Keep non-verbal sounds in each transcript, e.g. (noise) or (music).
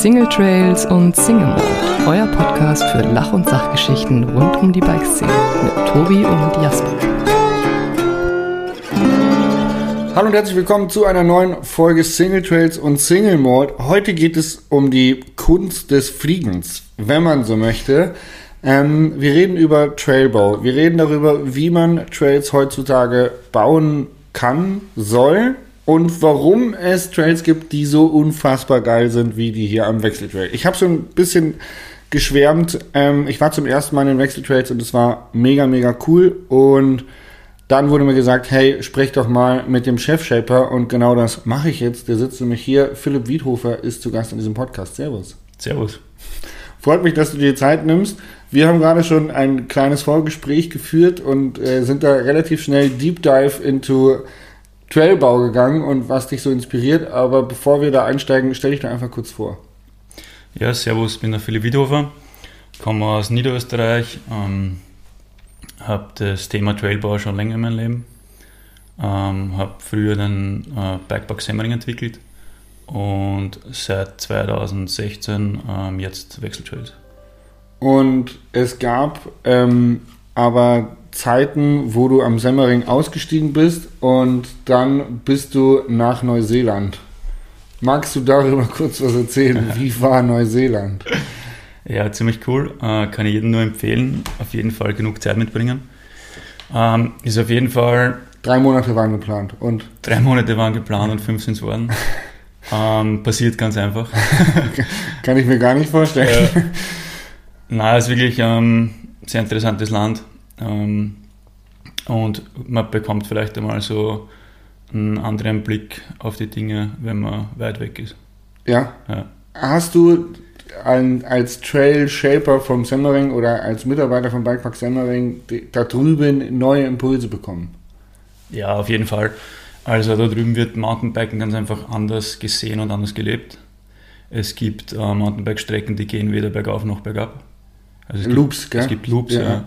Single Trails und Single Mode, euer Podcast für Lach- und Sachgeschichten rund um die Bikeszene mit Tobi und Jasper. Hallo und herzlich willkommen zu einer neuen Folge Single Trails und Single Mode. Heute geht es um die Kunst des Fliegens, wenn man so möchte. Ähm, wir reden über Trailbau. Wir reden darüber, wie man Trails heutzutage bauen kann, soll und warum es Trails gibt, die so unfassbar geil sind wie die hier am Wechseltrail. Ich habe so ein bisschen geschwärmt. Ähm, ich war zum ersten Mal in den Wechseltrails und es war mega, mega cool. Und dann wurde mir gesagt, hey, sprech doch mal mit dem Chef-Shaper und genau das mache ich jetzt. Der sitzt nämlich hier. Philipp Wiedhofer ist zu Gast in diesem Podcast. Servus. Servus. Freut mich, dass du dir Zeit nimmst. Wir haben gerade schon ein kleines Vorgespräch geführt und äh, sind da relativ schnell Deep Dive into Trailbau gegangen und was dich so inspiriert. Aber bevor wir da einsteigen, stell dich doch einfach kurz vor. Ja, servus, ich bin der Philipp Wiedhofer, komme aus Niederösterreich, ähm, habe das Thema Trailbau schon länger in meinem Leben, ähm, habe früher den äh, Bikepark Semmering entwickelt und seit 2016 ähm, jetzt Wechseltrails. Und es gab ähm, aber Zeiten, wo du am Semmering ausgestiegen bist und dann bist du nach Neuseeland. Magst du darüber (laughs) kurz was erzählen? Wie war Neuseeland? Ja, ziemlich cool. Äh, kann ich jedem nur empfehlen. Auf jeden Fall genug Zeit mitbringen. Ähm, ist auf jeden Fall. Drei Monate waren geplant und. Drei Monate waren geplant und fünf sind es worden. (laughs) ähm, passiert ganz einfach. kann ich mir gar nicht vorstellen. Äh, na, ist wirklich ähm, ein sehr interessantes Land. Ähm, und man bekommt vielleicht einmal so einen anderen Blick auf die Dinge, wenn man weit weg ist. Ja. ja. Hast du ein, als Trail Shaper vom Semmering oder als Mitarbeiter vom Bikepark Semmering da drüben neue Impulse bekommen? Ja, auf jeden Fall. Also da drüben wird Mountainbiken ganz einfach anders gesehen und anders gelebt. Es gibt äh, Mountainbike-Strecken, die gehen weder bergauf noch bergab. Also es Loops, gibt, gell? Es gibt Loops, ja. ja.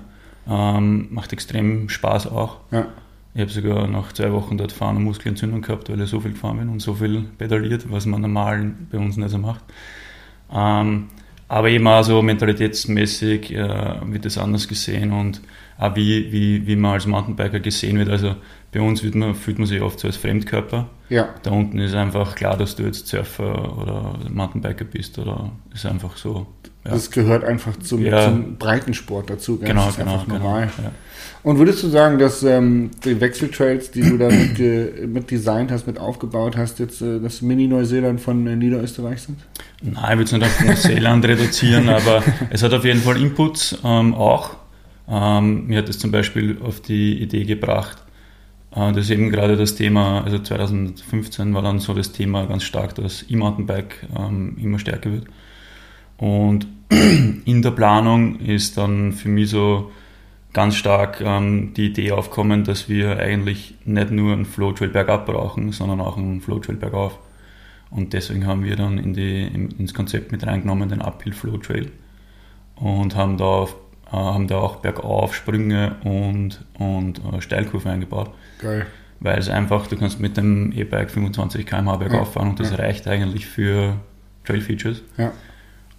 Ähm, macht extrem Spaß auch. Ja. Ich habe sogar nach zwei Wochen dort fahren eine Muskelentzündung gehabt, weil ich so viel gefahren bin und so viel pedaliert, was man normal bei uns nicht so macht. Ähm, aber eben auch so mentalitätsmäßig äh, wird das anders gesehen und auch wie, wie, wie man als Mountainbiker gesehen wird. Also bei uns wird man, fühlt man sich oft so als Fremdkörper. Ja. Da unten ist einfach klar, dass du jetzt Surfer oder Mountainbiker bist oder ist einfach so. Ja. Das gehört einfach zum, ja. zum Breitensport dazu. Gell? Genau, das ist genau, einfach normal. Genau, ja. Und würdest du sagen, dass ähm, die Wechseltrails, die du da mit, äh, mit designt hast, mit aufgebaut hast, jetzt äh, das Mini-Neuseeland von äh, Niederösterreich sind? Nein, ich würde es nicht auf Neuseeland (laughs) reduzieren, aber es hat auf jeden Fall Inputs ähm, auch. Ähm, mir hat es zum Beispiel auf die Idee gebracht, das ist eben gerade das Thema, also 2015 war dann so das Thema ganz stark, dass E-Mountainbike ähm, immer stärker wird. Und (clears throat) in der Planung ist dann für mich so ganz stark ähm, die Idee aufkommen, dass wir eigentlich nicht nur einen Flowtrail bergab brauchen, sondern auch einen Flowtrail bergauf. Und deswegen haben wir dann in die, ins Konzept mit reingenommen den Uphill Flowtrail und haben da, auf, äh, haben da auch bergauf Sprünge und, und äh, Steilkurven eingebaut. Geil. Weil es einfach, du kannst mit dem E-Bike 25 km/h bergauf fahren und das ja. reicht eigentlich für Trail Features. Ja.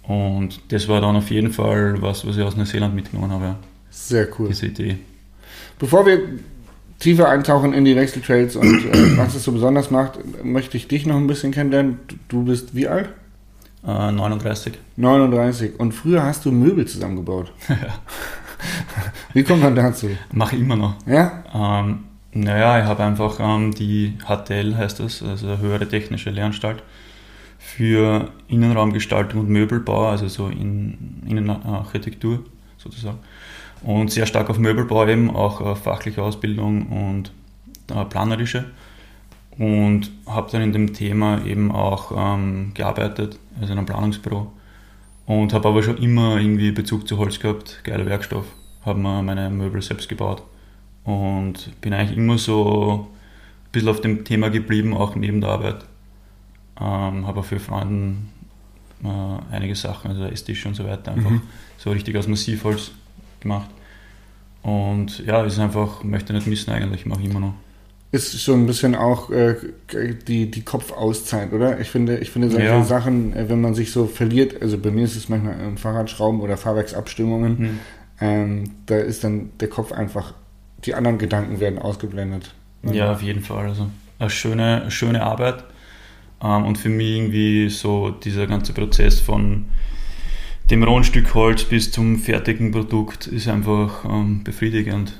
Und das war dann auf jeden Fall was, was ich aus Neuseeland mitgenommen habe. Sehr cool. Diese Idee. Bevor wir tiefer eintauchen in die Wechseltrails und äh, was es so besonders macht, möchte ich dich noch ein bisschen kennenlernen. Du bist wie alt? Äh, 39. 39. Und früher hast du Möbel zusammengebaut. (laughs) Wie kommt man dazu? Mache ich immer noch. Ja? Ähm, naja, ich habe einfach ähm, die HTL, heißt das, also Höhere Technische Lehranstalt, für Innenraumgestaltung und Möbelbau, also so in Innenarchitektur sozusagen. Und sehr stark auf Möbelbau eben, auch auf fachliche Ausbildung und äh, planerische. Und habe dann in dem Thema eben auch ähm, gearbeitet, also in einem Planungsbüro. Und habe aber schon immer irgendwie Bezug zu Holz gehabt, geiler Werkstoff. Habe mir meine Möbel selbst gebaut. Und bin eigentlich immer so ein bisschen auf dem Thema geblieben, auch neben der Arbeit. Ähm, habe auch für Freunde äh, einige Sachen, also Esstisch und so weiter, einfach mhm. so richtig aus Massivholz gemacht. Und ja, ist einfach, möchte nicht missen eigentlich, mache ich immer noch. Ist schon ein bisschen auch äh, die, die Kopfauszeit, oder? Ich finde, ich finde solche Ja. Sachen, äh, wenn man sich so verliert, also bei mir ist es manchmal im Fahrradschrauben oder Fahrwerksabstimmungen, Hm. ähm, da ist dann der Kopf einfach, die anderen Gedanken werden ausgeblendet. Ja, auf jeden Fall. Also eine schöne, schöne Arbeit. Ähm, und für mich irgendwie so dieser ganze Prozess von dem rohen Stück Holz bis zum fertigen Produkt ist einfach ähm, befriedigend.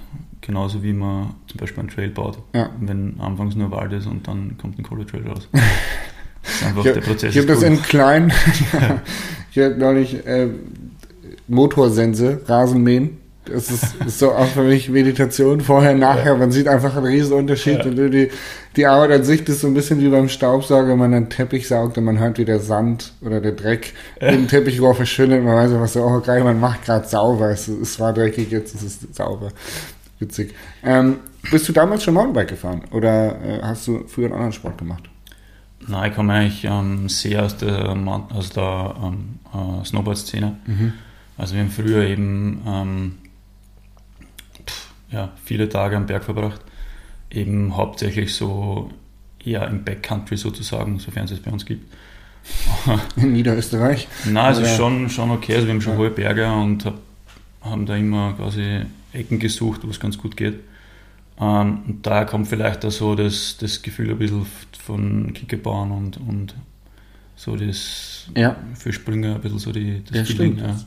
Genauso wie man zum Beispiel einen Trail baut. Ja. Wenn anfangs nur Wald ist und dann kommt ein Color Trail raus. (laughs) Das ist einfach Ich, der Prozess. ich habe das cool. in klein, (laughs) ich habe neulich äh, Motorsense, Rasenmähen. Das ist, ist so auch für mich Meditation, vorher, nachher. Man sieht einfach einen riesen Unterschied. Ja. Und die, die Arbeit an sich ist so ein bisschen wie beim Staubsauger, wenn man einen Teppich saugt und man hört, wie der Sand oder der Dreck den Teppichrohr verschwindet. Man weiß einfach so, oh geil, man macht gerade sauber. Es, es war dreckig, jetzt ist es sauber. Witzig. Ähm, bist du damals schon Mountainbike gefahren? Oder äh, hast du früher einen anderen Sport gemacht? Nein, ich komme eigentlich ähm, sehr aus der, aus der ähm, äh, Snowboard-Szene. Also wir haben früher eben ähm, pff, ja, viele Tage am Berg verbracht. Eben hauptsächlich so eher im Backcountry sozusagen, sofern es es bei uns gibt. (laughs) In Niederösterreich? Nein, es ist Oder- schon, schon okay. Also wir haben schon Ja. hohe Berge und hab, haben da immer quasi Ecken gesucht, wo es ganz gut geht. Ähm, und daher kommt vielleicht auch so das, das Gefühl ein bisschen von Kickerbahn und, und so das Ja. für Sprünge ein bisschen so die, das Ja, Feeling, ja.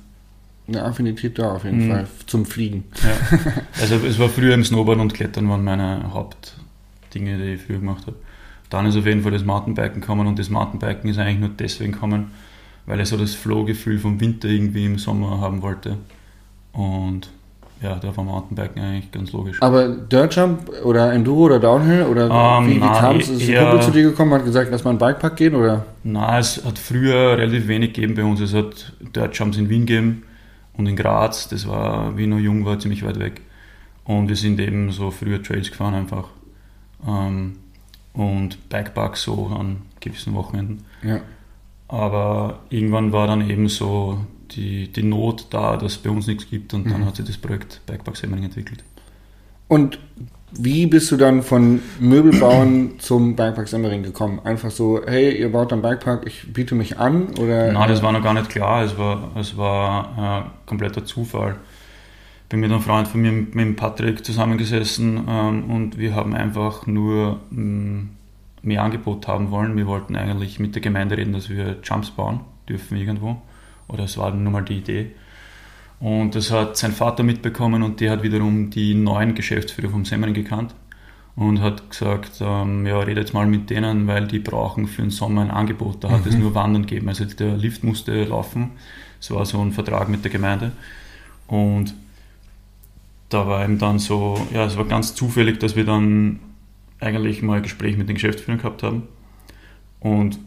Eine Affinität da auf jeden Mhm. Fall zum Fliegen. Ja. (laughs) Also es war früher im Snowboard und Klettern waren meine Hauptdinge, die ich früher gemacht habe. Dann ist auf jeden Fall das Mountainbiken gekommen und das Mountainbiken ist eigentlich nur deswegen gekommen, weil ich so das Flow-Gefühl vom Winter irgendwie im Sommer haben wollte. Und ja, da war Mountainbiken eigentlich ganz logisch. Aber Dirtjump oder Enduro oder Downhill oder Ähm, wie, wie kam es? Ist ein Kumpel zu dir gekommen, hat gesagt, lass mal ein Bikepark gehen oder? Na, es hat früher relativ wenig gegeben bei uns. Es hat Dirt Jumps in Wien gegeben und in Graz. Das war, wie ich noch jung war, ziemlich weit weg. Und wir sind eben so früher Trails gefahren einfach. Ähm, und Bikeparks so an gewissen Wochenenden. Ja. Aber irgendwann war dann eben so die, die Not da, dass es bei uns nichts gibt und dann Mhm. hat sich das Projekt Bikepark Semmering entwickelt. Und wie bist du dann von Möbelbauen (clears throat) zum Bikepark Semmering gekommen? Einfach so, hey, ihr baut ein Bikepark, ich biete mich an oder? Nein, das war noch gar nicht klar. Es war, es war äh, kompletter Zufall. Bin mit einem Freund von mir, mit dem Patrick, zusammengesessen ähm, und wir haben einfach nur ähm, mehr Angebot haben wollen. Wir wollten eigentlich mit der Gemeinde reden, dass wir Jumps bauen dürfen irgendwo. Oder es war nur mal die Idee. Und das hat sein Vater mitbekommen und der hat wiederum die neuen Geschäftsführer vom Semmering gekannt und hat gesagt, ähm, ja, redet jetzt mal mit denen, weil die brauchen für den Sommer ein Angebot. Da hat es nur Wandern gegeben. Also der Lift musste laufen. Es war so ein Vertrag mit der Gemeinde. Und da war eben dann so, ja, es war ganz zufällig, dass wir dann eigentlich mal ein Gespräch mit den Geschäftsführern gehabt haben. Und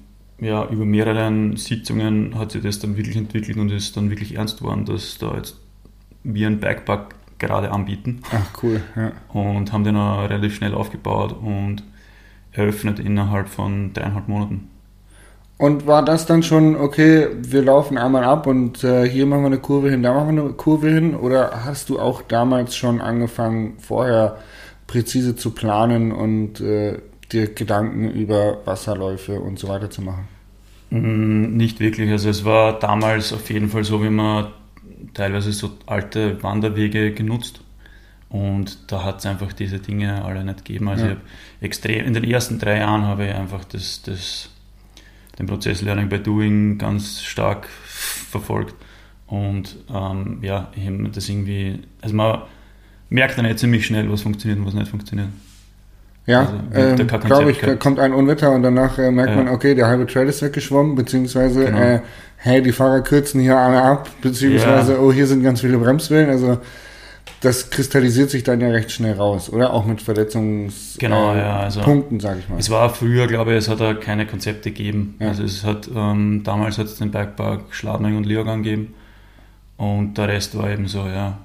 ja, über mehrere Sitzungen hat sich das dann wirklich entwickelt und ist dann wirklich ernst geworden, dass da jetzt wir einen Bikepark gerade anbieten Ach cool, ja. und haben den auch relativ schnell aufgebaut und eröffnet innerhalb von dreieinhalb Monaten. Und war das dann schon, okay, wir laufen einmal ab und äh, hier machen wir eine Kurve hin, da machen wir eine Kurve hin? Oder hast du auch damals schon angefangen, vorher präzise zu planen und äh, dir Gedanken über Wasserläufe und so weiter zu machen? Mm, Nicht wirklich. Also es war damals auf jeden Fall so, wie man teilweise so alte Wanderwege genutzt. Und da hat es einfach diese Dinge alle nicht gegeben. Also Ja. extrem, in den ersten drei Jahren habe ich einfach das, das, den Prozess Learning by Doing ganz stark verfolgt. Und ähm, ja, ich habe das irgendwie, also man merkt dann jetzt ziemlich schnell, was funktioniert und was nicht funktioniert. Ja, Also, da ähm, glaube ich, gehabt. kommt ein Unwetter und danach äh, merkt Ja. man, okay, der halbe Trail ist weggeschwommen, beziehungsweise, Genau. äh, hey, die Fahrer kürzen hier alle ab, beziehungsweise, Ja. oh, hier sind ganz viele Bremswellen, also das kristallisiert sich dann ja recht schnell raus, oder? Auch mit Verletzungspunkten, Genau, äh, ja, also- Punkten, sag ich mal. Es war früher, glaube ich, es hat da keine Konzepte gegeben. Also es hat ähm, damals hat es den Bikepark Schladming und Leogang gegeben und der Rest war eben so, ja,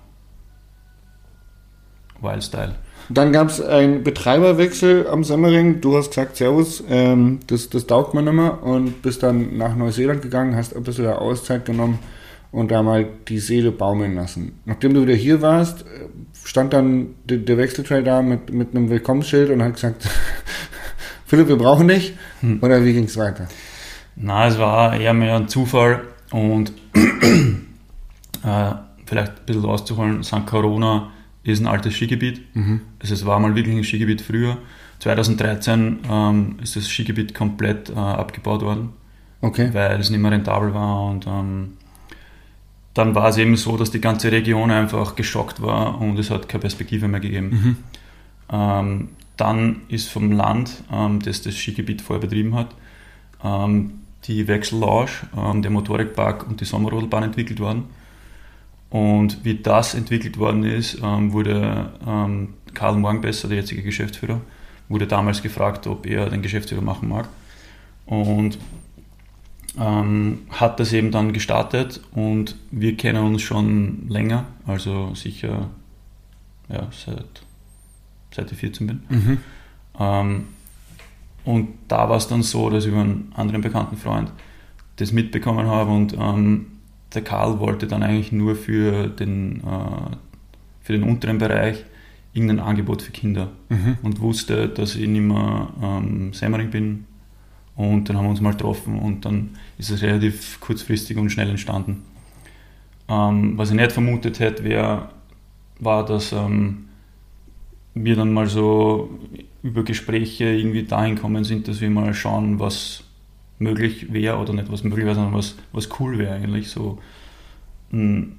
Wildstyle. Dann gab es einen Betreiberwechsel am Semmering. Du hast gesagt, Servus, ähm, das, das taugt man nicht mehr und bist dann nach Neuseeland gegangen, hast ein bisschen der Auszeit genommen und da mal die Seele baumeln lassen. Nachdem du wieder hier warst, stand dann der, der Wechseltrail da mit, mit einem Willkommensschild und hat gesagt, (laughs) Philipp, wir brauchen dich. Hm. Oder wie ging es weiter? Na, es war eher mehr ein Zufall und (clears throat) äh, vielleicht ein bisschen auszuholen, St. Corona ist ein altes Skigebiet. Mhm. Also es war mal wirklich ein Skigebiet früher. 2013 ähm, ist das Skigebiet komplett äh, abgebaut worden, okay. weil es nicht mehr rentabel war und ähm, dann war es eben so, dass die ganze Region einfach geschockt war und es hat keine Perspektive mehr gegeben. Mhm. Ähm, dann ist vom Land, ähm, das das Skigebiet vorher betrieben hat, ähm, die Wechsellounge, ähm, der Motorikpark und die Sommerrodelbahn entwickelt worden. Und wie das entwickelt worden ist, ähm, wurde ähm, Karl Morgenbesser, der jetzige Geschäftsführer, wurde damals gefragt, ob er den Geschäftsführer machen mag. Und ähm, hat das eben dann gestartet und wir kennen uns schon länger, also sicher ja, seit, seit ich 14 bin. Mhm. Ähm, und da war es dann so, dass ich über einen anderen bekannten Freund das mitbekommen habe und ähm, der Karl wollte dann eigentlich nur für den, äh, für den unteren Bereich irgendein Angebot für Kinder mhm. und wusste, dass ich nicht mehr ähm, Semmering bin. Und dann haben wir uns mal getroffen und dann ist es relativ kurzfristig und schnell entstanden. Ähm, was ich nicht vermutet hätte, wär, war, dass ähm, wir dann mal so über Gespräche irgendwie dahin kommen sind, dass wir mal schauen, was möglich wäre oder nicht was möglich wäre, sondern was, was cool wäre eigentlich. So ein,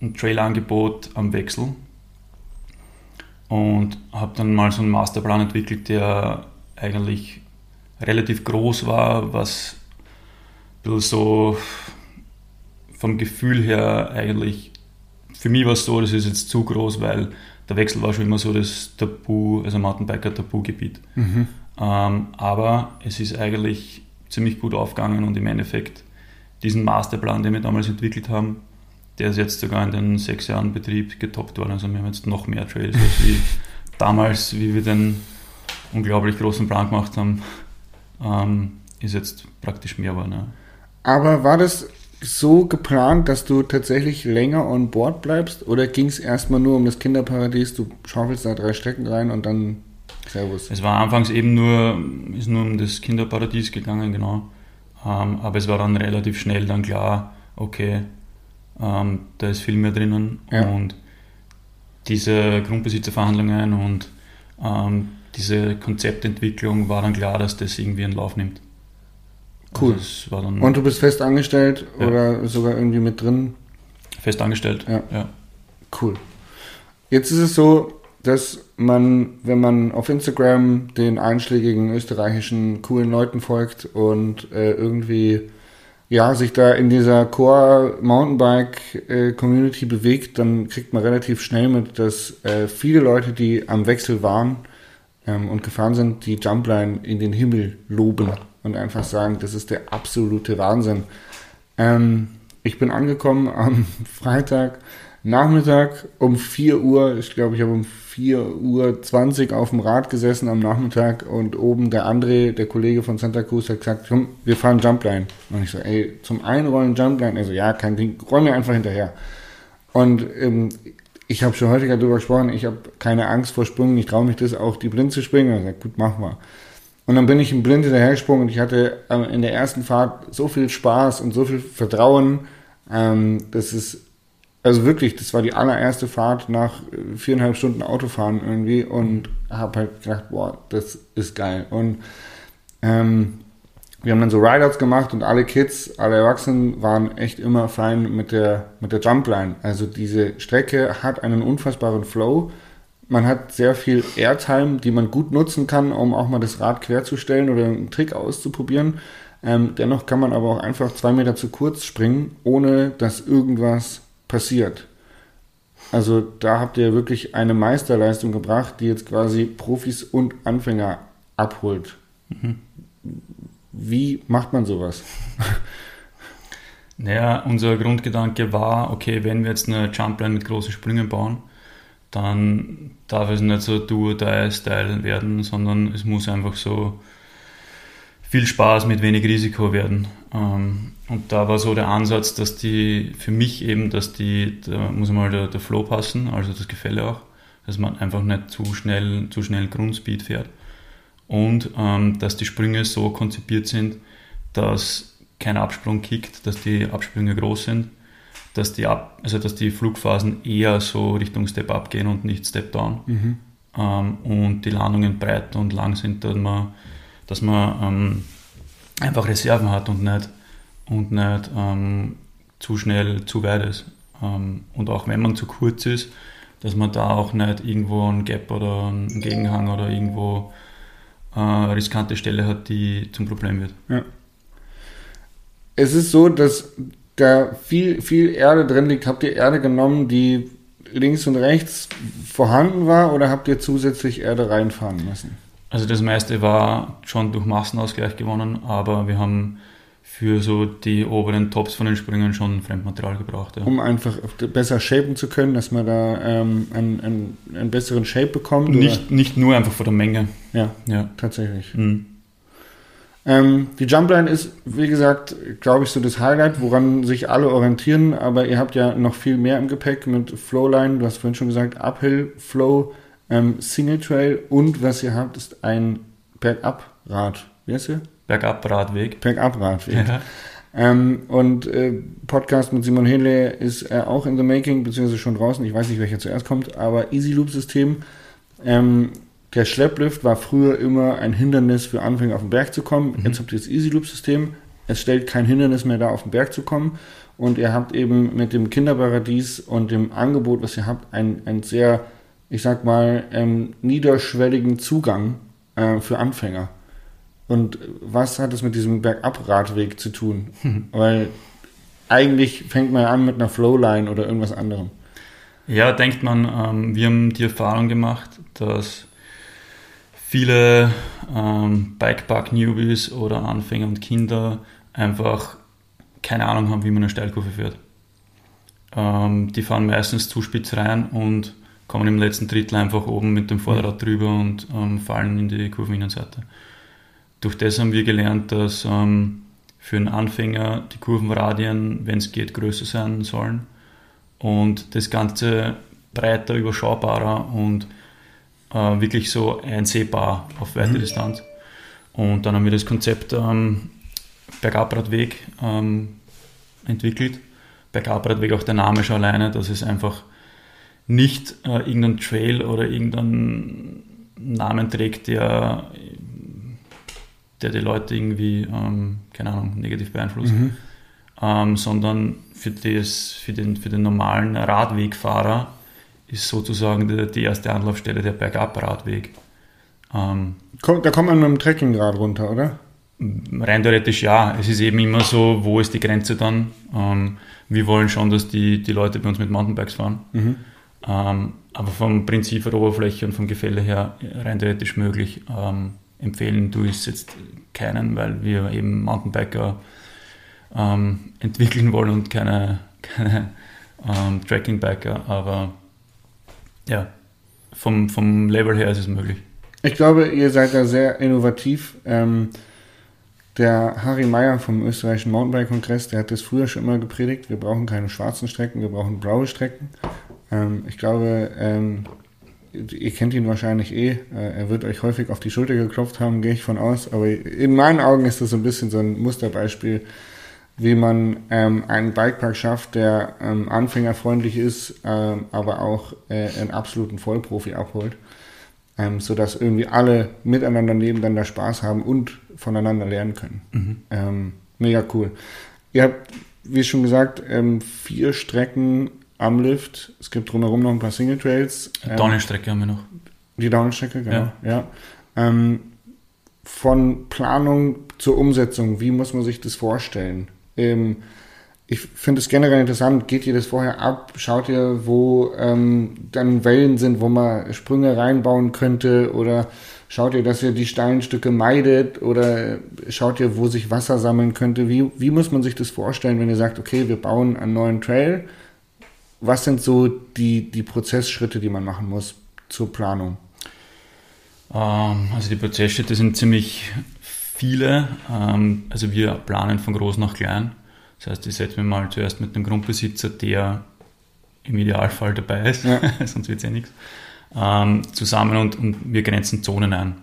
ein Trailer-Angebot am Wechsel. Und habe dann mal so einen Masterplan entwickelt, der eigentlich relativ groß war, was ein bisschen so vom Gefühl her eigentlich, für mich war es so, das ist jetzt zu groß, weil der Wechsel war schon immer so das Tabu, also Mountainbiker-Tabu-Gebiet. Mhm. Ähm, aber es ist eigentlich ziemlich gut aufgegangen und im Endeffekt diesen Masterplan, den wir damals entwickelt haben, der ist jetzt sogar in den sechs Jahren Betrieb getoppt worden. Also wir haben jetzt noch mehr Trails als wie (laughs) damals, wie wir den unglaublich großen Plan gemacht haben, ähm, ist jetzt praktisch mehr geworden. Ja. Aber war das so geplant, dass du tatsächlich länger on board bleibst oder ging es erstmal nur um das Kinderparadies, du schaufelst da drei Strecken rein und dann Servus? Es war anfangs eben nur, ist nur um das Kinderparadies gegangen, genau. Ähm, aber es war dann relativ schnell dann klar, okay, ähm, da ist viel mehr drinnen ja. und diese Grundbesitzerverhandlungen und ähm, diese Konzeptentwicklung war dann klar, dass das irgendwie einen Lauf nimmt. Cool. Also und du bist fest angestellt ja. oder sogar irgendwie mit drin? Fest angestellt, ja. ja. Cool. Jetzt ist es so, dass man, wenn man auf Instagram den einschlägigen österreichischen coolen Leuten folgt und äh, irgendwie ja, sich da in dieser Core Mountainbike äh, Community bewegt, dann kriegt man relativ schnell mit, dass äh, viele Leute, die am Wechsel waren ähm, und gefahren sind, die Jumpline in den Himmel loben und einfach sagen, das ist der absolute Wahnsinn. Ähm, ich bin angekommen am (laughs) Freitag Nachmittag um 4 Uhr, ich glaube, ich habe um 4 Uhr 20 auf dem Rad gesessen am Nachmittag und oben der André, der Kollege von Santa Cruz, hat gesagt, komm, wir fahren Jumpline. Und ich so, ey, zum Einrollen Jumpline, also ja, kein Ding, roll mir einfach hinterher. Und ähm, ich habe schon häufiger darüber gesprochen, ich habe keine Angst vor Sprüngen, ich traue mich das auch, die blind zu springen. Und ich gesagt, gut, mach mal. Und dann bin ich im Blind hinterher gesprungen und ich hatte äh, in der ersten Fahrt so viel Spaß und so viel Vertrauen, ähm, dass es also wirklich, das war die allererste Fahrt nach äh, viereinhalb Stunden Autofahren irgendwie und habe halt gedacht, boah, das ist geil. Und ähm, wir haben dann so Rideouts gemacht und alle Kids, alle Erwachsenen waren echt immer fein mit der, mit der Jumpline. Also diese Strecke hat einen unfassbaren Flow. Man hat sehr viel Airtime, die man gut nutzen kann, um auch mal das Rad querzustellen oder einen Trick auszuprobieren. Ähm, dennoch kann man aber auch einfach zwei Meter zu kurz springen, ohne dass irgendwas passiert. Also da habt ihr wirklich eine Meisterleistung gebracht, die jetzt quasi Profis und Anfänger abholt. Mhm. Wie macht man sowas? Naja, unser Grundgedanke war, okay, wenn wir jetzt eine Jumpline mit großen Sprüngen bauen, dann darf es nicht so Do-or-Die-Style werden, sondern es muss einfach so viel Spaß mit wenig Risiko werden. Ähm, und da war so der Ansatz, dass die, für mich eben, dass die, da muss mal der, der Flow passen, also das Gefälle auch. dass man einfach nicht zu schnell, zu schnell Grundspeed fährt. Und ähm, dass die Sprünge so konzipiert sind, dass kein Absprung kickt, dass die Absprünge groß sind, dass die, Ab also dass die Flugphasen eher so Richtung Step-Up gehen und nicht Step-Down. Mhm. Ähm, und die Landungen breit und lang sind, dass man, dass man ähm, einfach Reserven hat und nicht, und nicht ähm, zu schnell zu weit ist. Ähm, und auch wenn man zu kurz ist, dass man da auch nicht irgendwo ein Gap oder einen Gegenhang oder irgendwo äh, riskante Stelle hat, die zum Problem wird. Ja. Es ist so, dass da viel, viel Erde drin liegt. Habt ihr Erde genommen, die links und rechts vorhanden war oder habt ihr zusätzlich Erde reinfahren müssen? Also das meiste war schon durch Massenausgleich gewonnen, aber wir haben für so die oberen Tops von den Sprüngen schon Fremdmaterial gebraucht. Ja. Um einfach besser shapen zu können, dass man da ähm, einen, einen, einen, besseren Shape bekommt? Nicht, nicht nur einfach von der Menge. Ja, ja. tatsächlich. Mhm. Ähm, die Jumpline ist, wie gesagt, glaube ich, so das Highlight, woran sich alle orientieren, aber ihr habt ja noch viel mehr im Gepäck mit Flowline, du hast vorhin schon gesagt, Uphill, Flow, ähm, Single Trail und was ihr habt, ist ein Bergab-Rad. Wie heißt ihr? Bergab-Radweg. Bergab-Radweg. Ja. Ähm, und äh, Podcast mit Simon Henle ist äh, auch in the making, beziehungsweise schon draußen. Ich weiß nicht, welcher zuerst kommt, aber Easy Loop System. Ähm, der Schlepplift war früher immer ein Hindernis für Anfänger auf den Berg zu kommen. Mhm. Jetzt habt ihr das Easy Loop System. Es stellt kein Hindernis mehr da, auf den Berg zu kommen. Und ihr habt eben mit dem Kinderparadies und dem Angebot, was ihr habt, ein, ein sehr, ich sag mal, ähm, niederschwelligen Zugang äh, für Anfänger. Und was hat es mit diesem Bergabradweg zu tun? Mhm. Weil eigentlich fängt man an mit einer Flowline oder irgendwas anderem. Ja, denkt man, ähm, wir haben die Erfahrung gemacht, dass viele ähm, Bikepark-Newbies oder Anfänger und Kinder einfach keine Ahnung haben, wie man eine Steilkurve fährt. Ähm, die fahren meistens zu spitz rein und kommen im letzten Drittel einfach oben mit dem Vorderrad drüber und ähm, fallen in die Kurveninnenseite. Durch das haben wir gelernt, dass ähm, für einen Anfänger die Kurvenradien, wenn es geht, größer sein sollen und das Ganze breiter, überschaubarer und äh, wirklich so einsehbar auf weite mhm. Distanz. Und dann haben wir das Konzept ähm, Bergabradweg ähm, entwickelt. Bergabradweg, auch der Name schon alleine, dass es einfach nicht äh, irgendein Trail oder irgendeinen Namen trägt, der, der die Leute irgendwie, ähm, keine Ahnung, negativ beeinflusst, mhm. ähm, sondern für, das, für, den, für den normalen Radwegfahrer ist sozusagen die, die erste Anlaufstelle der Bergabradweg. Ähm, da kommt man mit dem Trekkingrad runter, oder? Rein theoretisch ja. Es ist eben immer so, wo ist die Grenze dann? Ähm, wir wollen schon, dass die, die Leute bei uns mit Mountainbikes fahren. Mhm. Ähm, aber vom Prinzip der Oberfläche und vom Gefälle her rein theoretisch möglich. Ähm, empfehlen tue ich es jetzt keinen, weil wir eben Mountainbiker ähm, entwickeln wollen und keine, (laughs) keine ähm, Trekkingbiker. Aber ja, vom, vom Label her ist es möglich. Ich glaube, ihr seid da sehr innovativ. Ähm, der Harry Meyer vom österreichischen Mountainbike-Kongress, der hat das früher schon immer gepredigt. Wir brauchen keine schwarzen Strecken, wir brauchen blaue Strecken. Ähm, ich glaube, ähm, ihr kennt ihn wahrscheinlich eh. Äh, er wird euch häufig auf die Schulter geklopft haben, gehe ich von aus. Aber in meinen Augen ist das so ein bisschen so ein Musterbeispiel wie man ähm, einen Bikepark schafft, der ähm, anfängerfreundlich ist, ähm, aber auch äh, einen absoluten Vollprofi abholt, ähm, sodass irgendwie alle miteinander nebeneinander Spaß haben und voneinander lernen können. Mhm. Ähm, mega cool. Ihr habt, wie schon gesagt, ähm, vier Strecken am Lift. Es gibt drumherum noch ein paar Single Trails. Ähm, Downhill-Strecke haben wir noch. Die Downhill-Strecke, genau. Ja. ja. Ähm, von Planung zur Umsetzung, wie muss man sich das vorstellen? Ähm, ich finde es generell interessant. Geht ihr das vorher ab? Schaut ihr, wo ähm, dann Wellen sind, wo man Sprünge reinbauen könnte? Oder schaut ihr, dass ihr die steilen Stücke meidet? Oder schaut ihr, wo sich Wasser sammeln könnte? Wie, wie muss man sich das vorstellen, wenn ihr sagt, okay, wir bauen einen neuen Trail? Was sind so die, die Prozessschritte, die man machen muss zur Planung? Ähm, also die Prozessschritte sind ziemlich viele. Ähm, also wir planen von groß nach klein. Das heißt, ich setze mich mal zuerst mit einem Grundbesitzer, der im Idealfall dabei ist, ja. (laughs) sonst wird es ja nichts. ähm, zusammen und, und, wir grenzen Zonen ein.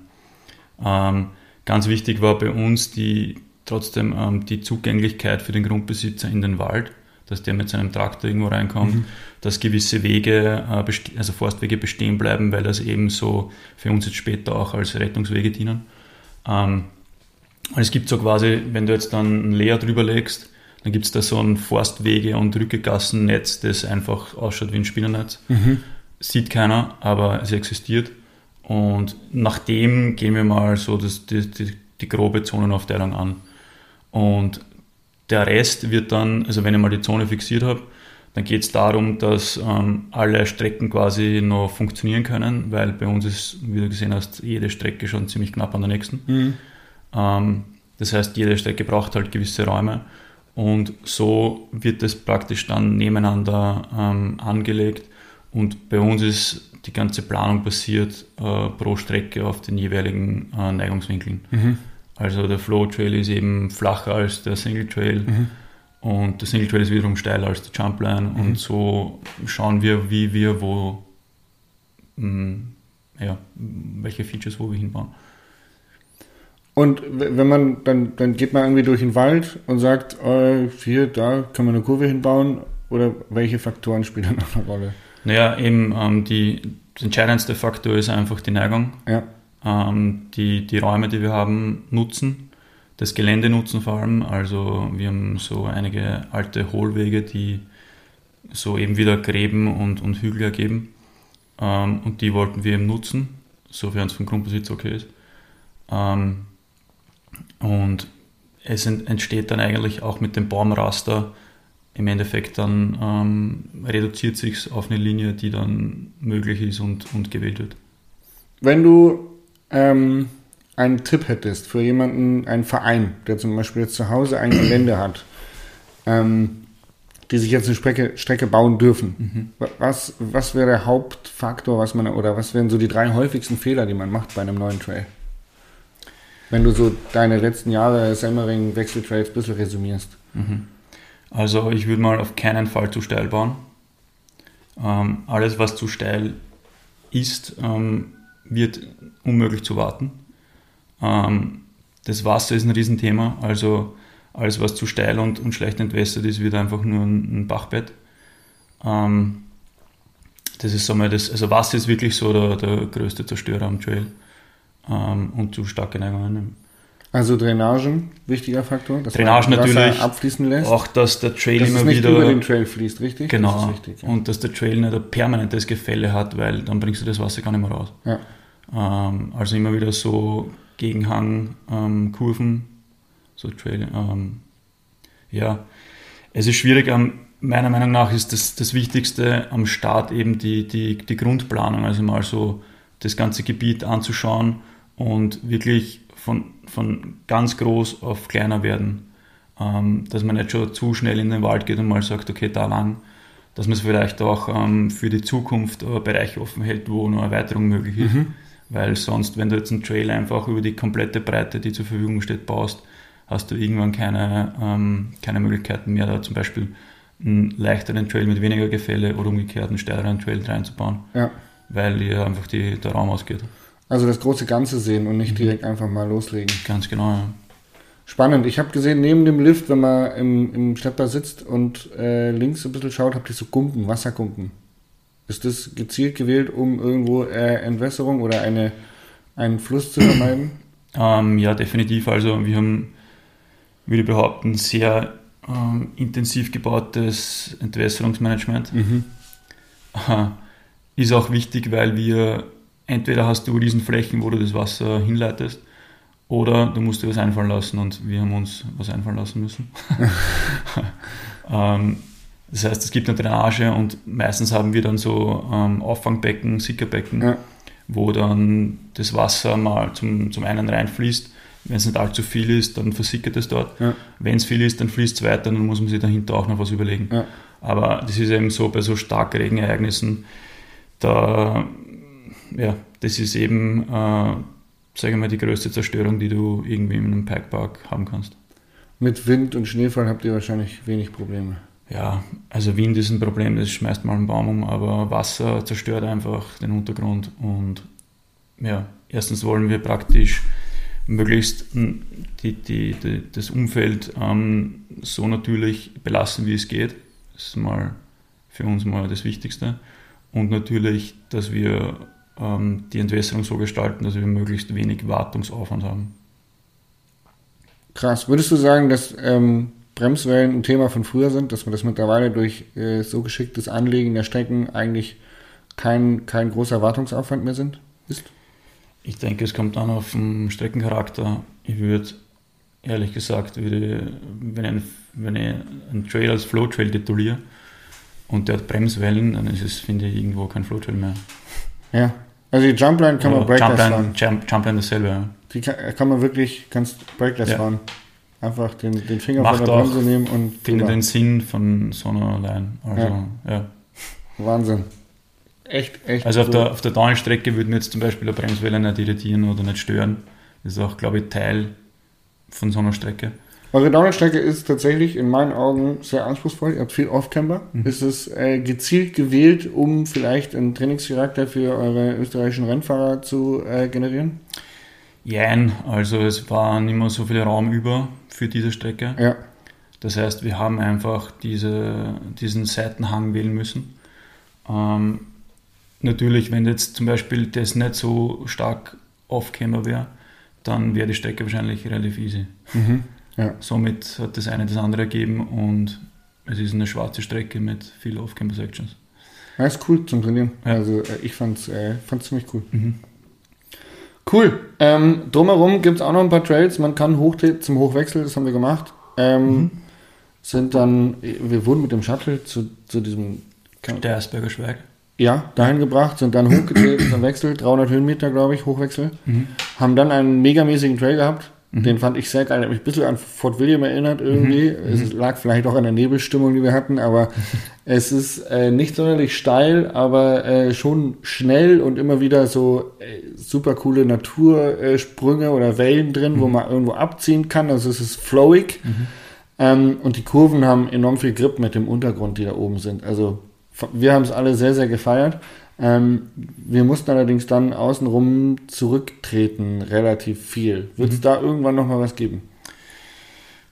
Ganz wichtig war bei uns die, trotzdem die Zugänglichkeit für den Grundbesitzer in den Wald, dass der mit seinem Traktor irgendwo reinkommt, mhm. dass gewisse Wege, äh, also Forstwege bestehen bleiben, weil das eben so für uns jetzt später auch als Rettungswege dienen. Ähm, und es gibt so quasi, wenn du jetzt dann ein Leer drüber legst, dann gibt es da so ein Forstwege- und Rückegassennetz, das einfach ausschaut wie ein Spinnernetz. Mhm. Sieht keiner, aber es existiert. Und nach dem gehen wir mal so das, die, die, die grobe Zonenaufteilung an. Und der Rest wird dann, also wenn ich mal die Zone fixiert habe, dann geht es darum, dass ähm, alle Strecken quasi noch funktionieren können, weil bei uns ist, wie du gesehen hast, jede Strecke schon ziemlich knapp an der nächsten. Mhm. Ähm, das heißt, jede Strecke braucht halt gewisse Räume und so wird es praktisch dann nebeneinander ähm, angelegt und bei uns ist die ganze Planung basiert äh, pro Strecke auf den jeweiligen äh, Neigungswinkeln. Mhm. Also der Flow Trail ist eben flacher als der Single Trail mhm. und der Single Trail ist wiederum steiler als die Jumpline mhm. und so schauen wir, wie wir wo, mh, mm, ja, welche Features wo wir hinbauen. Und wenn man, dann, dann geht man irgendwie durch den Wald und sagt, äh, hier, da kann man eine Kurve hinbauen oder welche Faktoren spielen (laughs) dann eine Rolle? Naja, eben ähm, die, der entscheidendste Faktor ist einfach die Neigung. Ja. Ähm, die, die Räume, die wir haben, nutzen, das Gelände nutzen vor allem. Also wir haben so einige alte Hohlwege, die so eben wieder Gräben und, und Hügel ergeben. Ähm, und die wollten wir eben nutzen, sofern es vom Grundbesitz okay ist. Ähm, und es entsteht dann eigentlich auch mit dem Baumraster im Endeffekt dann ähm, reduziert sich auf eine Linie, die dann möglich ist und, und gewählt wird. Wenn du ähm, einen Tipp hättest für jemanden, einen Verein, der zum Beispiel jetzt zu Hause ein (clears throat) Gelände hat, ähm, die sich jetzt eine Strecke, Strecke bauen dürfen, mhm. was, was wäre der Hauptfaktor, was man, oder was wären so die drei häufigsten Fehler, die man macht bei einem neuen Trail? Wenn du so deine letzten Jahre Semmering Wechseltrails ein bisschen resümierst. Mhm. Also ich würde mal auf keinen Fall zu steil bauen. Ähm, alles, was zu steil ist, ähm, wird unmöglich zu warten. Ähm, das Wasser ist ein Riesenthema, also alles, was zu steil und, und schlecht entwässert ist, wird einfach nur ein, ein Bachbett. Ähm, das ist so mal das, also Wasser ist wirklich so der, der größte Zerstörer am Trail ähm, und zu starke Neigungen. Also Drainagen, wichtiger Faktor. Dass Drainagen natürlich. abfließen lässt. Auch, dass der Trail dass immer es nicht wieder. über den Trail fließt, richtig? Genau. Das wichtig, ja. Und dass der Trail nicht ein permanentes Gefälle hat, weil dann bringst du das Wasser gar nicht mehr raus. Ja. Ähm, also immer wieder so Gegenhang-Kurven, ähm, so Trail. Ähm, ja, es ist schwierig. Ähm, meiner Meinung nach ist das, das Wichtigste am Start eben die, die, die Grundplanung, also mal so das ganze Gebiet anzuschauen und wirklich von, von ganz groß auf kleiner werden. Ähm, dass man nicht schon zu schnell in den Wald geht und mal sagt, okay, da lang. Dass man es vielleicht auch ähm, für die Zukunft äh, Bereiche offen hält, wo eine Erweiterung möglich ist. Mhm. Weil sonst, wenn du jetzt einen Trail einfach über die komplette Breite, die zur Verfügung steht, baust, hast du irgendwann keine, ähm, keine Möglichkeiten mehr, da zum Beispiel einen leichteren Trail mit weniger Gefälle oder umgekehrt einen steileren Trail reinzubauen. Ja. Weil dir einfach die, der Raum ausgeht. Also das große Ganze sehen und nicht mhm. direkt einfach mal loslegen. Ganz genau, ja. Spannend. Ich habe gesehen, neben dem Lift, wenn man im, im Schlepper sitzt und äh, links ein bisschen schaut, habt ihr so Gumpen, Wassergumpen. Ist das gezielt gewählt, um irgendwo äh, Entwässerung oder eine, einen Fluss zu vermeiden? (clears throat) Ähm, ja, definitiv. Also wir haben, würde ich behaupten, sehr ähm, intensiv gebautes Entwässerungsmanagement. Mhm. Ist auch wichtig, weil wir entweder hast du Riesenflächen, wo du das Wasser hinleitest, oder du musst dir was einfallen lassen und wir haben uns was einfallen lassen müssen. (laughs) (laughs) ähm, das heißt, es gibt eine Drainage und meistens haben wir dann so ähm, Auffangbecken, Sickerbecken, ja. wo dann das Wasser mal zum, zum einen reinfließt. Wenn es nicht allzu viel ist, dann versickert es dort. Ja. Wenn es viel ist, dann fließt es weiter, dann muss man sich dahinter auch noch was überlegen. Ja. Aber das ist eben so bei so starken Regenereignissen, da ja, das ist eben, äh, sage ich mal, die größte Zerstörung, die du irgendwie in einem Pikepark haben kannst. Mit Wind und Schneefall habt ihr wahrscheinlich wenig Probleme. Ja, also Wind ist ein Problem, das schmeißt mal einen Baum um, aber Wasser zerstört einfach den Untergrund und ja, erstens wollen wir praktisch möglichst die, die, die, das Umfeld ähm, so natürlich belassen, wie es geht. Das ist mal für uns mal das Wichtigste. Und natürlich, dass wir ähm, die Entwässerung so gestalten, dass wir möglichst wenig Wartungsaufwand haben. Krass. Würdest du sagen, dass ähm, Bremswellen ein Thema von früher sind, dass man das mittlerweile durch äh, so geschicktes Anlegen der Strecken eigentlich kein, kein großer Wartungsaufwand mehr sind, ist? Ich denke, es kommt dann auf den Streckencharakter. Ich würde, ehrlich gesagt, würde, wenn, ein, wenn ich einen Trail als Flow-Trail tituliere und der hat Bremswellen, dann ist es, finde ich, irgendwo kein Flow-Trail mehr. Ja, also die Jumpline kann man breakless Jumpline, fahren. Jump, Jumpline dasselbe, ja. Die kann, kann man wirklich, kannst breakless Ja. fahren. Einfach den, den Finger Macht von der Bremse nehmen und finde den Sinn von so einer Line. Also, ja. Wahnsinn. Echt, echt. also auf, so. der, auf der Downstrecke würde mir jetzt zum Beispiel eine Bremswelle nicht irritieren oder nicht stören. Das ist auch, glaube ich, Teil von so einer Strecke. Eure Downhill-Strecke ist tatsächlich in meinen Augen sehr anspruchsvoll. Ihr habt viel Off-Camber. Mhm. Ist es äh, gezielt gewählt, um vielleicht einen Trainingscharakter für eure österreichischen Rennfahrer zu äh, generieren? Jein, also es war nicht mehr so viel Raum über für diese Strecke. Ja. Das heißt, wir haben einfach diese, diesen Seitenhang wählen müssen. Ähm, natürlich, wenn jetzt zum Beispiel das nicht so stark off-camera wäre, dann wäre die Strecke wahrscheinlich relativ easy. Mhm. Ja. Somit hat das eine das andere ergeben und es ist eine schwarze Strecke mit viel off-camera Sections. ja. Ist cool zum Trainieren. Ja. Also äh, ich fand's, äh, fand's ziemlich cool. Mhm. Cool. Ähm, drumherum gibt es auch noch ein paar Trails. Man kann hoch zum Hochwechsel, das haben wir gemacht. Ähm, Mhm. Sind dann, wir wurden mit dem Shuttle zu, zu diesem, Der Asperger Schweig. ja, dahin gebracht, sind dann hochgetreten zum Wechsel, 300 Höhenmeter, glaube ich, Hochwechsel. Mhm. Haben dann einen megamäßigen Trail gehabt. Den fand ich sehr geil. Hat mich ein bisschen an Fort William erinnert irgendwie. Es lag vielleicht auch an der Nebelstimmung, die wir hatten, aber (laughs) es ist äh, nicht sonderlich steil, aber äh, schon schnell und immer wieder so äh, super coole Natursprünge oder Wellen drin, wo man irgendwo abziehen kann. Also es ist flowig. Ähm, und die Kurven haben enorm viel Grip mit dem Untergrund, die da oben sind. Also wir haben es alle sehr, sehr gefeiert. Ähm, wir mussten allerdings dann außenrum zurücktreten, relativ viel. Wird es da irgendwann nochmal was geben?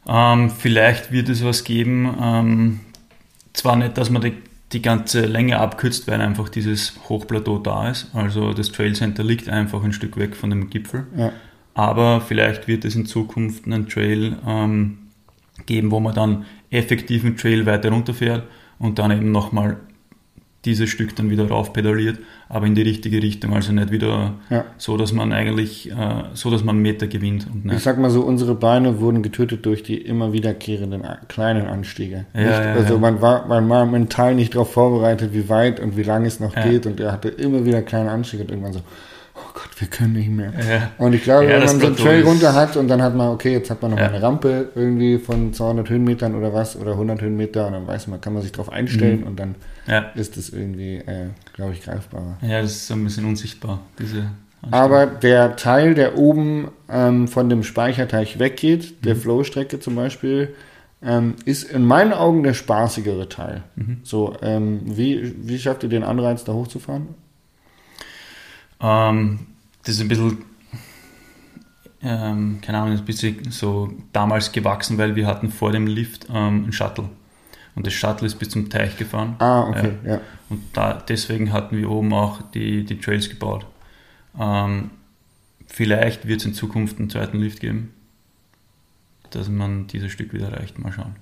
Ähm, vielleicht wird es was geben. Ähm, zwar nicht, dass man die, die ganze Länge abkürzt, weil einfach dieses Hochplateau da ist. Also das Trail Center liegt einfach ein Stück weg von dem Gipfel. Ja. Aber vielleicht wird es in Zukunft einen Trail ähm, geben, wo man dann effektiv einen Trail weiter runterfährt und dann eben nochmal dieses Stück dann wieder rauf pedaliert, aber in die richtige Richtung. Also nicht wieder Ja. so, dass man eigentlich, äh, so, dass man Meter gewinnt und Ich sag mal so, unsere Beine wurden getötet durch die immer wiederkehrenden a- kleinen Anstiege. Ja, nicht, ja, also man war, man war mental nicht darauf vorbereitet, wie weit und wie lang es noch geht und er hatte immer wieder kleine Anstiege und irgendwann so, oh Gott, wir können nicht mehr. Ja. Und ich glaube, Ja, wenn das man so einen Trail runter hat und dann hat man, okay, jetzt hat man noch Ja. eine Rampe irgendwie von 200 Höhenmetern oder was oder 100 Höhenmeter und dann weiß man, kann man sich darauf einstellen Mhm. und dann ist es irgendwie, äh, glaube ich, greifbarer. ja, das ist so ein bisschen unsichtbar, diese. Aber der Teil, der oben ähm, von dem Speicherteich weggeht, der Mhm. Flow-Strecke zum Beispiel, ähm, ist in meinen Augen der spaßigere Teil. Mhm. So, ähm, wie, wie schafft ihr den Anreiz, da hochzufahren? Ähm, das ist ein bisschen, ähm, keine Ahnung, ein bisschen so damals gewachsen, weil wir hatten vor dem Lift ähm, einen Shuttle. Und das Shuttle ist bis zum Teich gefahren. Ah, okay, ja. Und da, deswegen hatten wir oben auch die, die Trails gebaut. Ähm, vielleicht wird es in Zukunft einen zweiten Lift geben, dass man dieses Stück wieder erreicht. Mal schauen.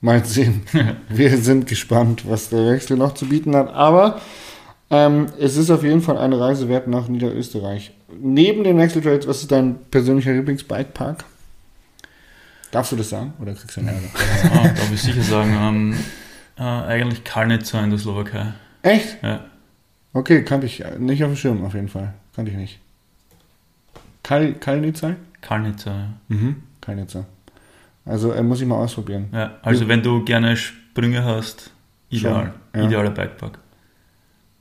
Mal sehen. (laughs) Wir sind gespannt, was der Wechsel noch zu bieten hat. Aber ähm, es ist auf jeden Fall eine Reise wert nach Niederösterreich. Neben den Wechseltrails, was ist dein persönlicher Lieblingsbikepark? Darfst du das sagen oder kriegst du einen Ärger? ah, darf ich sicher sagen, ähm, äh, eigentlich Karnica in der Slowakei. Echt? Ja. Okay, kannte ich nicht auf dem Schirm auf jeden Fall. Kannte ich nicht. Kal Kalnitzer? Karnica, ja. Mhm. Kalnitzer. Also äh, muss ich mal ausprobieren. Ja, also wenn du gerne Sprünge hast, ideal. Schon, ja. Idealer Bikepark.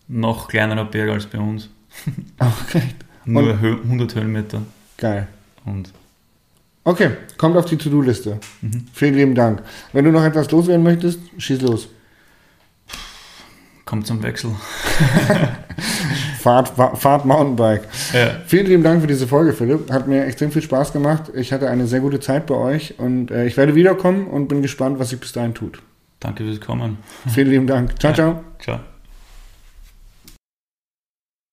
Noch kleinerer Berg als bei uns. (laughs) Okay. Nur Hö 100 Höhenmeter Geil. und Okay, kommt auf die To-Do-Liste. Vielen lieben Dank. Wenn du noch etwas loswerden möchtest, schieß los. Kommt zum Wechsel. (laughs) Fahrt, Fahrt Mountainbike. Ja. Vielen lieben Dank für diese Folge, Philipp. Hat mir extrem viel Spaß gemacht. Ich hatte eine sehr gute Zeit bei euch und äh, ich werde wiederkommen und bin gespannt, was sich bis dahin tut. Danke fürs Kommen. Vielen lieben Dank. Ciao, ciao. Ciao.